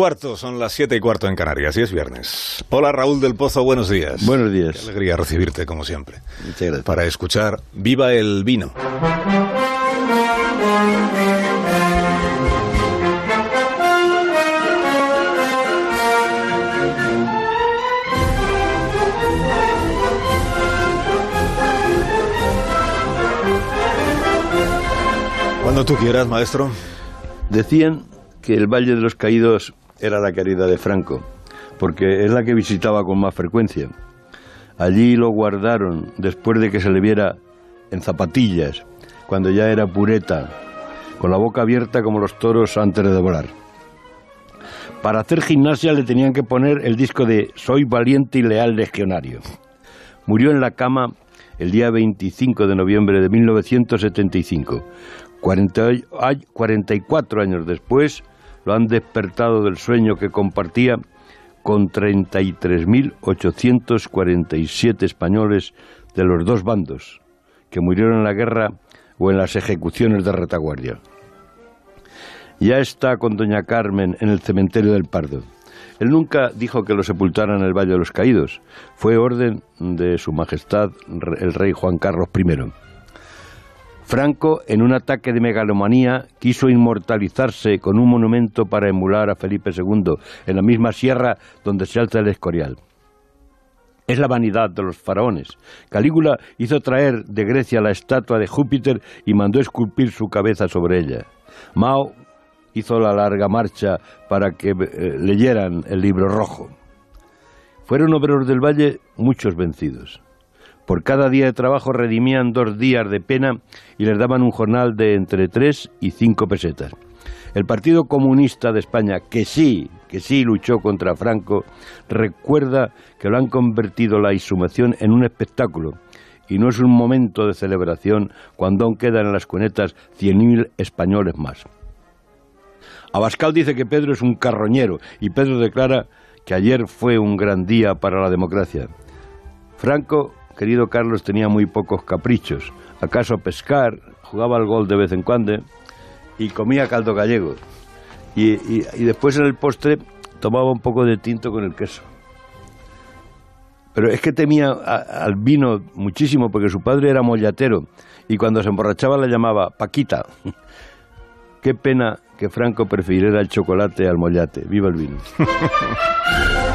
cuarto, son las siete y cuarto en Canarias y es viernes. Hola Raúl del Pozo, buenos días. Buenos días. Qué alegría recibirte como siempre. Muchas gracias. Para escuchar Viva el Vino. Cuando tú quieras, maestro. Decían que el Valle de los Caídos era la querida de Franco, porque es la que visitaba con más frecuencia. Allí lo guardaron después de que se le viera en zapatillas, cuando ya era pureta, con la boca abierta como los toros antes de devorar. Para hacer gimnasia le tenían que poner el disco de Soy valiente y leal legionario. Murió en la cama el día 25 de noviembre de 1975. 40 ay- 44 años después lo han despertado del sueño que compartía con 33.847 españoles de los dos bandos que murieron en la guerra o en las ejecuciones de retaguardia. Ya está con doña Carmen en el cementerio del Pardo. Él nunca dijo que lo sepultaran en el Valle de los Caídos. Fue orden de su majestad el rey Juan Carlos I. Franco, en un ataque de megalomanía, quiso inmortalizarse con un monumento para emular a Felipe II en la misma sierra donde se alza el Escorial. Es la vanidad de los faraones. Calígula hizo traer de Grecia la estatua de Júpiter y mandó esculpir su cabeza sobre ella. Mao hizo la larga marcha para que eh, leyeran el libro rojo. Fueron obreros del valle muchos vencidos. Por cada día de trabajo redimían dos días de pena y les daban un jornal de entre tres y cinco pesetas. El Partido Comunista de España, que sí, que sí luchó contra Franco, recuerda que lo han convertido la insumación en un espectáculo y no es un momento de celebración cuando aún quedan en las cunetas 100.000 españoles más. Abascal dice que Pedro es un carroñero y Pedro declara que ayer fue un gran día para la democracia. Franco, querido Carlos, tenía muy pocos caprichos. Acaso pescar, jugaba al gol de vez en cuando y comía caldo gallego. Y, y- y después en el postre tomaba un poco de tinto con el queso. Pero es que temía al vino muchísimo porque su padre era mollatero y cuando se emborrachaba le llamaba Paquita. Qué pena que Franco prefiriera el chocolate al mollate. Viva el vino.